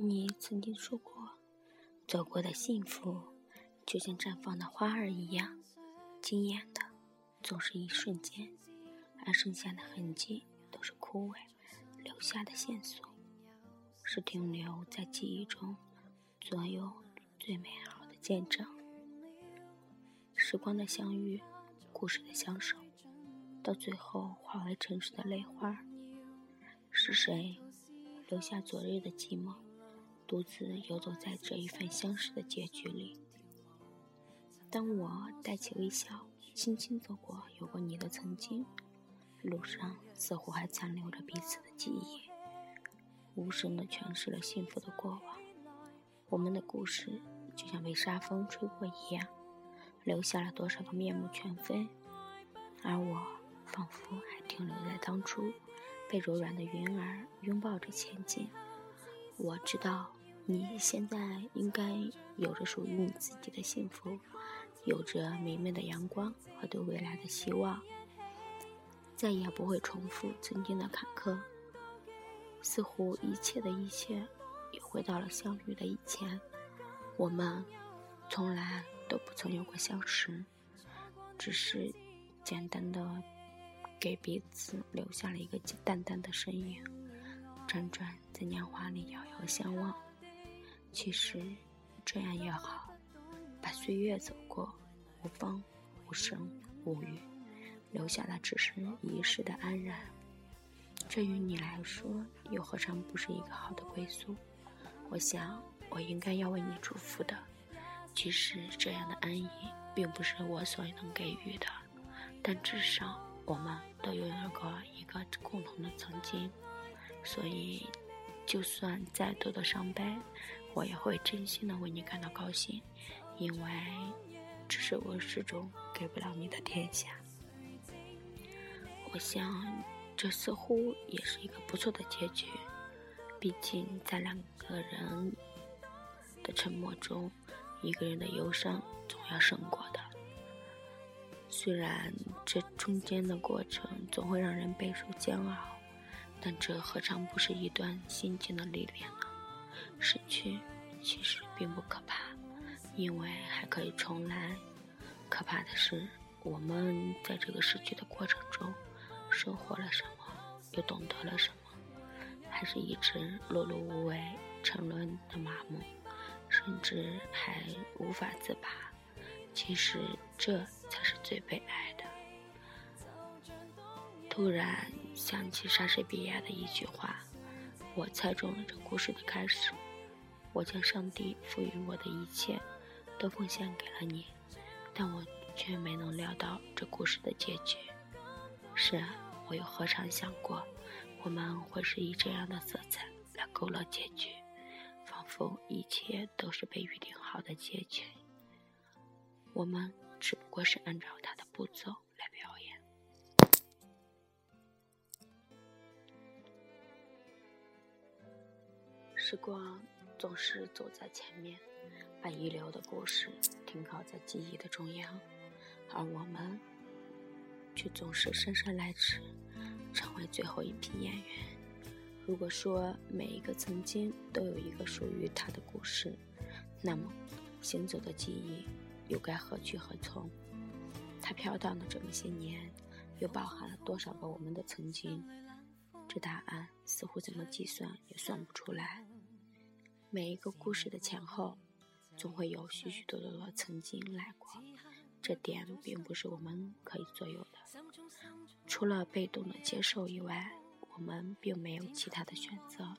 你曾经说过，走过的幸福就像绽放的花儿一样，惊艳的总是一瞬间，而剩下的痕迹都是枯萎留下的线索，是停留在记忆中所有最美好的见证。时光的相遇，故事的相守，到最后化为城市的泪花。是谁留下昨日的寂寞？独自游走在这一份相识的结局里。当我带起微笑，轻轻走过有过你的曾经，路上似乎还残留着彼此的记忆，无声的诠释了幸福的过往。我们的故事就像被沙风吹过一样，留下了多少个面目全非，而我仿佛还停留在当初，被柔软的云儿拥抱着前进。我知道。你现在应该有着属于你自己的幸福，有着明媚的阳光和对未来的希望，再也不会重复曾经的坎坷。似乎一切的一切又回到了相遇的以前，我们从来都不曾有过相识，只是简单的给彼此留下了一个淡淡的身影，辗转在年华里遥遥相望。其实，这样也好，把岁月走过，无风无声无语，留下的只是一世的安然。这于你来说，又何尝不是一个好的归宿？我想，我应该要为你祝福的。其实这样的安逸，并不是我所能给予的，但至少我们都拥有过一个共同的曾经，所以。就算再多的伤悲，我也会真心的为你感到高兴，因为这是我始终给不了你的天下。我想，这似乎也是一个不错的结局。毕竟，在两个人的沉默中，一个人的忧伤总要胜过的。虽然这中间的过程总会让人备受煎熬。但这何尝不是一段心境的历练呢？失去其实并不可怕，因为还可以重来。可怕的是，我们在这个失去的过程中，收获了什么，又懂得了什么，还是一直碌碌无为、沉沦的麻木，甚至还无法自拔。其实这才是最悲哀的。突然想起莎士比亚的一句话，我猜中了这故事的开始。我将上帝赋予我的一切都奉献给了你，但我却没能料到这故事的结局。是啊，我又何尝想过我们会是以这样的色彩来勾勒结局，仿佛一切都是被预定好的结局。我们只不过是按照他的步骤时光总是走在前面，把遗留的故事停靠在记忆的中央，而我们却总是姗姗来迟，成为最后一批演员。如果说每一个曾经都有一个属于他的故事，那么行走的记忆又该何去何从？它飘荡的这么些年，又包含了多少个我们的曾经？这答案似乎怎么计算也算不出来。每一个故事的前后，总会有许许多多的曾经来过，这点并不是我们可以左右的。除了被动的接受以外，我们并没有其他的选择。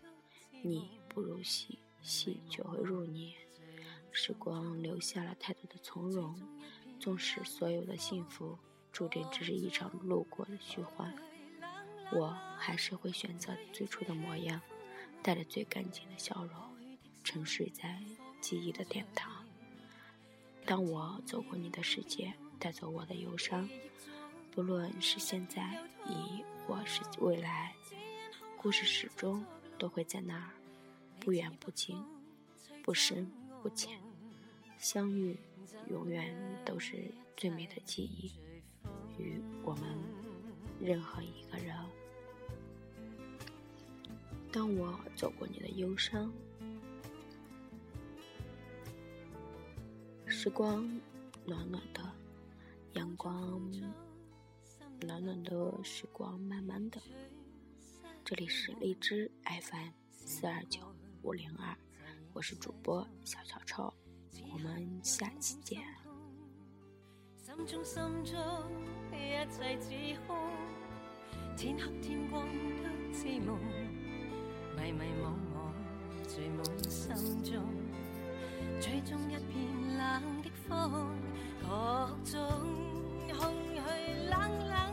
你不入戏，戏就会入你。时光留下了太多的从容，纵使所有的幸福注定只是一场路过的虚幻，我还是会选择最初的模样，带着最干净的笑容。沉睡在记忆的殿堂。当我走过你的世界，带走我的忧伤，不论是现在，亦或是未来，故事始终都会在那儿，不远不近，不深不浅。相遇永远都是最美的记忆，与我们任何一个人。当我走过你的忧伤。时光暖暖的，阳光暖暖的，时光慢慢的。这里是荔枝 FM 四二九五零二，我是主播小小臭，我们下期见。心中心中一切只空，天黑天光都似梦，迷迷惘惘聚满心中，最终一片冷的风，各种空虚冷冷